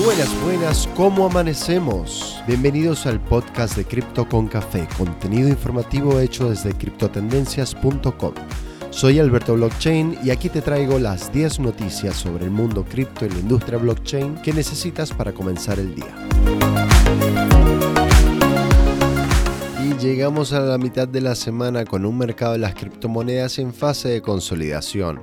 Buenas, buenas, ¿cómo amanecemos? Bienvenidos al podcast de Cripto con Café, contenido informativo hecho desde criptotendencias.com. Soy Alberto Blockchain y aquí te traigo las 10 noticias sobre el mundo cripto y la industria blockchain que necesitas para comenzar el día. Y llegamos a la mitad de la semana con un mercado de las criptomonedas en fase de consolidación.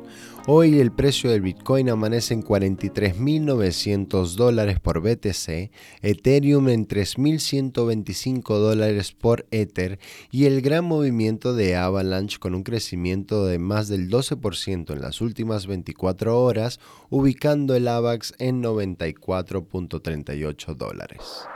Hoy el precio del Bitcoin amanece en 43.900 dólares por BTC, Ethereum en 3.125 dólares por Ether y el gran movimiento de Avalanche con un crecimiento de más del 12% en las últimas 24 horas, ubicando el AVAX en 94.38 dólares.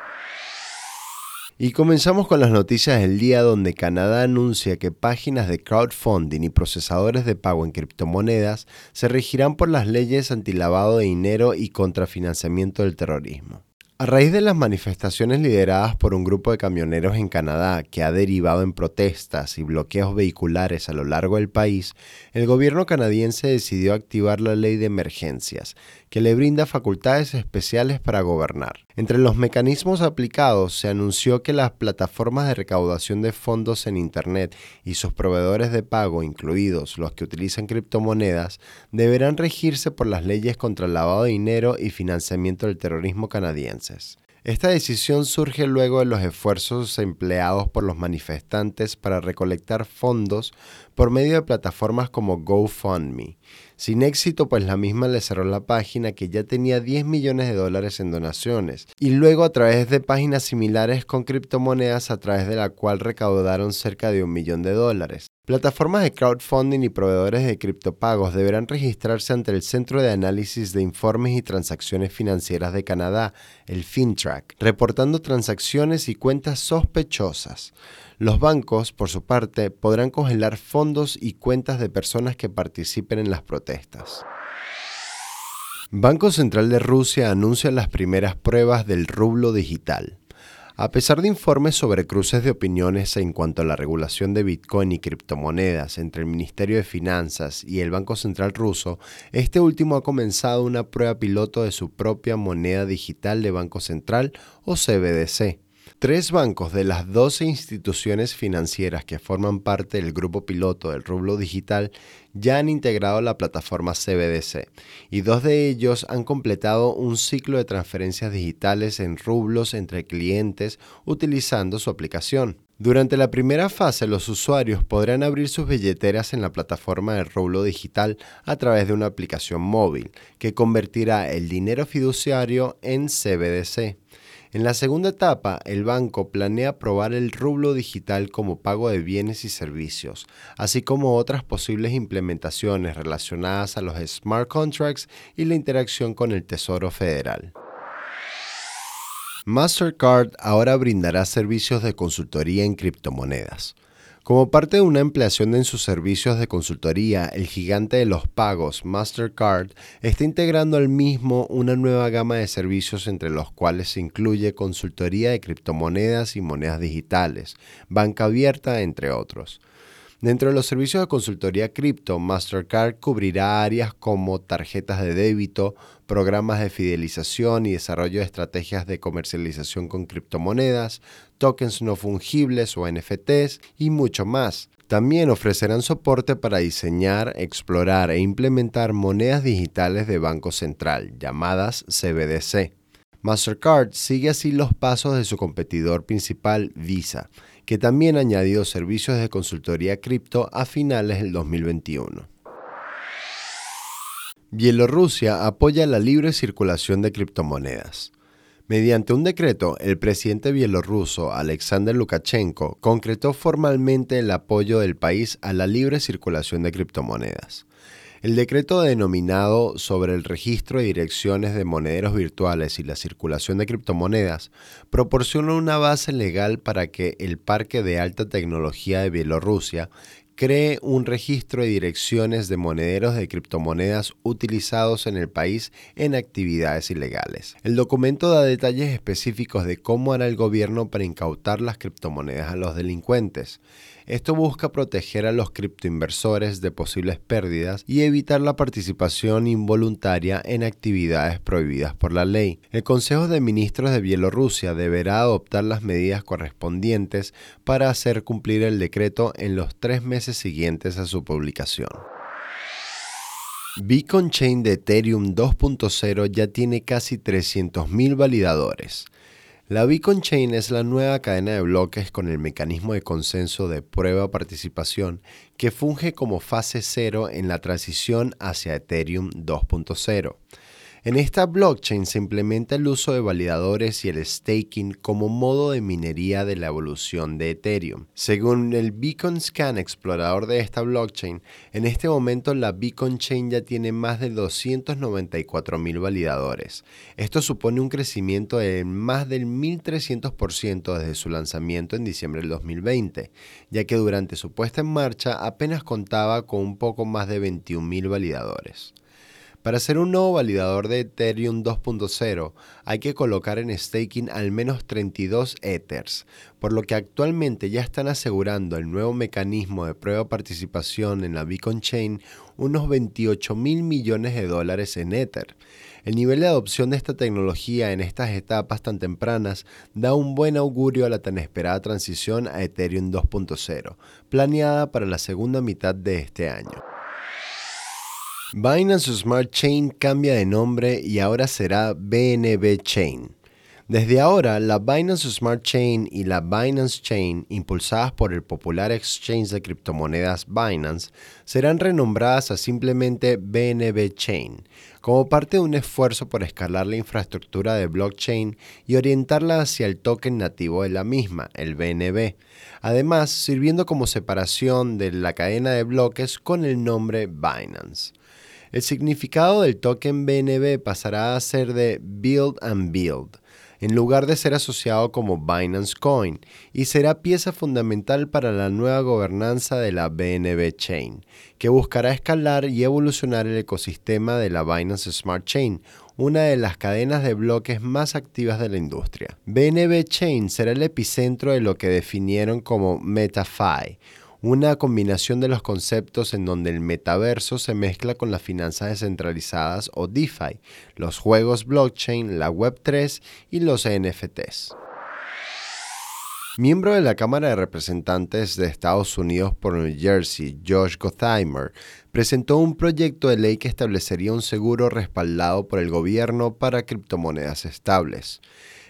Y comenzamos con las noticias del día donde Canadá anuncia que páginas de crowdfunding y procesadores de pago en criptomonedas se regirán por las leyes antilavado de dinero y contrafinanciamiento del terrorismo. A raíz de las manifestaciones lideradas por un grupo de camioneros en Canadá que ha derivado en protestas y bloqueos vehiculares a lo largo del país, el gobierno canadiense decidió activar la ley de emergencias, que le brinda facultades especiales para gobernar. Entre los mecanismos aplicados se anunció que las plataformas de recaudación de fondos en Internet y sus proveedores de pago, incluidos los que utilizan criptomonedas, deberán regirse por las leyes contra el lavado de dinero y financiamiento del terrorismo canadienses. Esta decisión surge luego de los esfuerzos empleados por los manifestantes para recolectar fondos por medio de plataformas como GoFundMe. Sin éxito, pues la misma le cerró la página que ya tenía 10 millones de dólares en donaciones, y luego a través de páginas similares con criptomonedas a través de la cual recaudaron cerca de un millón de dólares. Plataformas de crowdfunding y proveedores de criptopagos deberán registrarse ante el Centro de Análisis de Informes y Transacciones Financieras de Canadá, el FinTrack, reportando transacciones y cuentas sospechosas. Los bancos, por su parte, podrán congelar fondos y cuentas de personas que participen en las protestas. Banco Central de Rusia anuncia las primeras pruebas del rublo digital. A pesar de informes sobre cruces de opiniones en cuanto a la regulación de Bitcoin y criptomonedas entre el Ministerio de Finanzas y el Banco Central ruso, este último ha comenzado una prueba piloto de su propia moneda digital de Banco Central o CBDC. Tres bancos de las 12 instituciones financieras que forman parte del grupo piloto del rublo digital ya han integrado la plataforma CBDC y dos de ellos han completado un ciclo de transferencias digitales en rublos entre clientes utilizando su aplicación. Durante la primera fase, los usuarios podrán abrir sus billeteras en la plataforma del rublo digital a través de una aplicación móvil que convertirá el dinero fiduciario en CBDC. En la segunda etapa, el banco planea probar el rublo digital como pago de bienes y servicios, así como otras posibles implementaciones relacionadas a los smart contracts y la interacción con el Tesoro Federal. Mastercard ahora brindará servicios de consultoría en criptomonedas. Como parte de una ampliación en sus servicios de consultoría, el gigante de los pagos, Mastercard, está integrando al mismo una nueva gama de servicios entre los cuales se incluye consultoría de criptomonedas y monedas digitales, banca abierta, entre otros. Dentro de los servicios de consultoría cripto, Mastercard cubrirá áreas como tarjetas de débito, programas de fidelización y desarrollo de estrategias de comercialización con criptomonedas, tokens no fungibles o NFTs y mucho más. También ofrecerán soporte para diseñar, explorar e implementar monedas digitales de Banco Central, llamadas CBDC. Mastercard sigue así los pasos de su competidor principal, Visa, que también ha añadido servicios de consultoría cripto a finales del 2021. Bielorrusia apoya la libre circulación de criptomonedas. Mediante un decreto, el presidente bielorruso Alexander Lukashenko concretó formalmente el apoyo del país a la libre circulación de criptomonedas. El decreto denominado sobre el registro de direcciones de monederos virtuales y la circulación de criptomonedas proporciona una base legal para que el parque de alta tecnología de Bielorrusia, cree un registro de direcciones de monederos de criptomonedas utilizados en el país en actividades ilegales. El documento da detalles específicos de cómo hará el gobierno para incautar las criptomonedas a los delincuentes. Esto busca proteger a los criptoinversores de posibles pérdidas y evitar la participación involuntaria en actividades prohibidas por la ley. El Consejo de Ministros de Bielorrusia deberá adoptar las medidas correspondientes para hacer cumplir el decreto en los tres meses siguientes a su publicación. Beacon Chain de Ethereum 2.0 ya tiene casi 300.000 validadores. La Beacon Chain es la nueva cadena de bloques con el mecanismo de consenso de prueba-participación que funge como fase cero en la transición hacia Ethereum 2.0. En esta blockchain se implementa el uso de validadores y el staking como modo de minería de la evolución de Ethereum. Según el Beacon Scan explorador de esta blockchain, en este momento la Beacon Chain ya tiene más de 294.000 validadores. Esto supone un crecimiento de más del 1300% desde su lanzamiento en diciembre del 2020, ya que durante su puesta en marcha apenas contaba con un poco más de 21.000 validadores. Para ser un nuevo validador de Ethereum 2.0 hay que colocar en staking al menos 32 Ethers, por lo que actualmente ya están asegurando el nuevo mecanismo de prueba participación en la Beacon Chain unos 28 mil millones de dólares en Ether. El nivel de adopción de esta tecnología en estas etapas tan tempranas da un buen augurio a la tan esperada transición a Ethereum 2.0, planeada para la segunda mitad de este año. Binance Smart Chain cambia de nombre y ahora será BNB Chain. Desde ahora, la Binance Smart Chain y la Binance Chain, impulsadas por el popular exchange de criptomonedas Binance, serán renombradas a simplemente BNB Chain, como parte de un esfuerzo por escalar la infraestructura de blockchain y orientarla hacia el token nativo de la misma, el BNB, además sirviendo como separación de la cadena de bloques con el nombre Binance. El significado del token BNB pasará a ser de Build and Build, en lugar de ser asociado como Binance Coin, y será pieza fundamental para la nueva gobernanza de la BNB Chain, que buscará escalar y evolucionar el ecosistema de la Binance Smart Chain, una de las cadenas de bloques más activas de la industria. BNB Chain será el epicentro de lo que definieron como MetaFi, una combinación de los conceptos en donde el metaverso se mezcla con las finanzas descentralizadas o DeFi, los juegos blockchain, la Web3 y los NFTs. Miembro de la Cámara de Representantes de Estados Unidos por New Jersey, Josh Gottheimer, presentó un proyecto de ley que establecería un seguro respaldado por el gobierno para criptomonedas estables.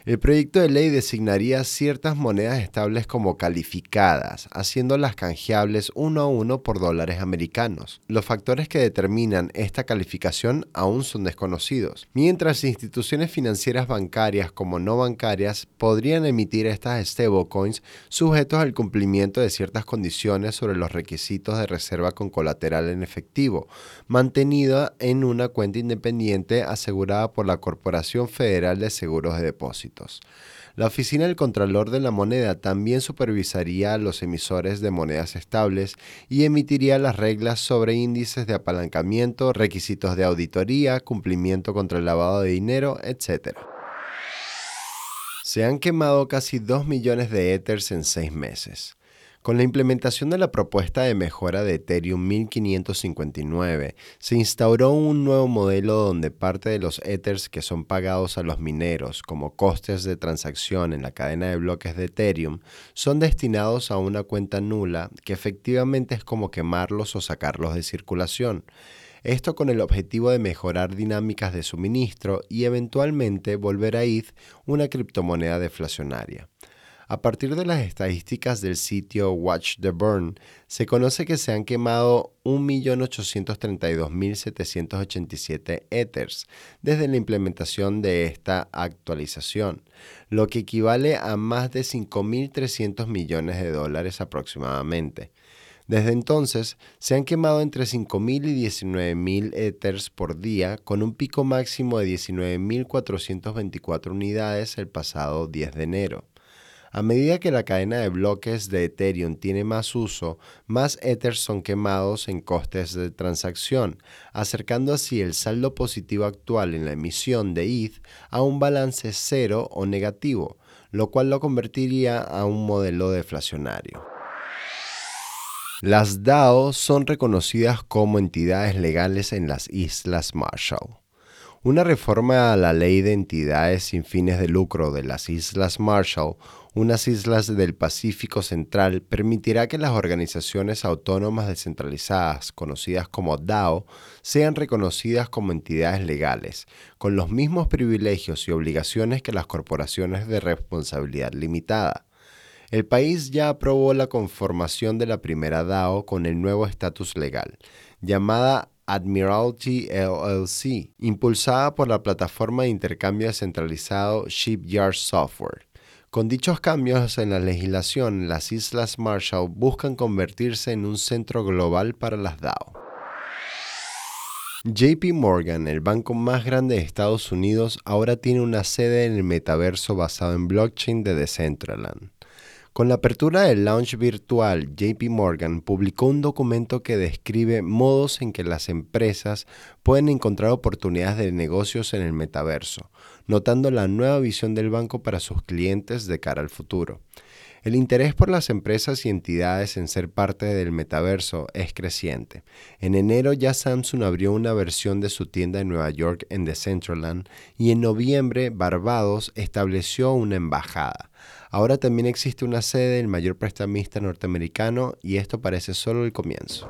El proyecto de ley designaría ciertas monedas estables como calificadas, haciéndolas canjeables uno a uno por dólares americanos. Los factores que determinan esta calificación aún son desconocidos, mientras instituciones financieras bancarias como no bancarias podrían emitir estas stablecoins sujetos al cumplimiento de ciertas condiciones sobre los requisitos de reserva con colateral en efectivo, mantenida en una cuenta independiente asegurada por la Corporación Federal de Seguros de Depósito. La Oficina del Contralor de la Moneda también supervisaría a los emisores de monedas estables y emitiría las reglas sobre índices de apalancamiento, requisitos de auditoría, cumplimiento contra el lavado de dinero, etc. Se han quemado casi 2 millones de Ethers en 6 meses. Con la implementación de la propuesta de mejora de Ethereum 1559, se instauró un nuevo modelo donde parte de los Ethers que son pagados a los mineros como costes de transacción en la cadena de bloques de Ethereum son destinados a una cuenta nula que efectivamente es como quemarlos o sacarlos de circulación. Esto con el objetivo de mejorar dinámicas de suministro y eventualmente volver a ETH una criptomoneda deflacionaria. A partir de las estadísticas del sitio Watch the Burn, se conoce que se han quemado 1.832.787 Ethers desde la implementación de esta actualización, lo que equivale a más de 5.300 millones de dólares aproximadamente. Desde entonces, se han quemado entre 5.000 y 19.000 Ethers por día, con un pico máximo de 19.424 unidades el pasado 10 de enero. A medida que la cadena de bloques de Ethereum tiene más uso, más Ethers son quemados en costes de transacción, acercando así el saldo positivo actual en la emisión de ETH a un balance cero o negativo, lo cual lo convertiría a un modelo deflacionario. Las DAO son reconocidas como entidades legales en las Islas Marshall. Una reforma a la ley de entidades sin fines de lucro de las Islas Marshall, unas islas del Pacífico Central, permitirá que las organizaciones autónomas descentralizadas, conocidas como DAO, sean reconocidas como entidades legales, con los mismos privilegios y obligaciones que las corporaciones de responsabilidad limitada. El país ya aprobó la conformación de la primera DAO con el nuevo estatus legal, llamada Admiralty LLC, impulsada por la plataforma de intercambio descentralizado Shipyard Software. Con dichos cambios en la legislación, las Islas Marshall buscan convertirse en un centro global para las DAO. JP Morgan, el banco más grande de Estados Unidos, ahora tiene una sede en el metaverso basado en blockchain de Decentraland. Con la apertura del launch virtual, JP Morgan publicó un documento que describe modos en que las empresas pueden encontrar oportunidades de negocios en el metaverso, notando la nueva visión del banco para sus clientes de cara al futuro. El interés por las empresas y entidades en ser parte del metaverso es creciente. En enero ya Samsung abrió una versión de su tienda en Nueva York en Decentraland y en noviembre Barbados estableció una embajada. Ahora también existe una sede del mayor prestamista norteamericano y esto parece solo el comienzo.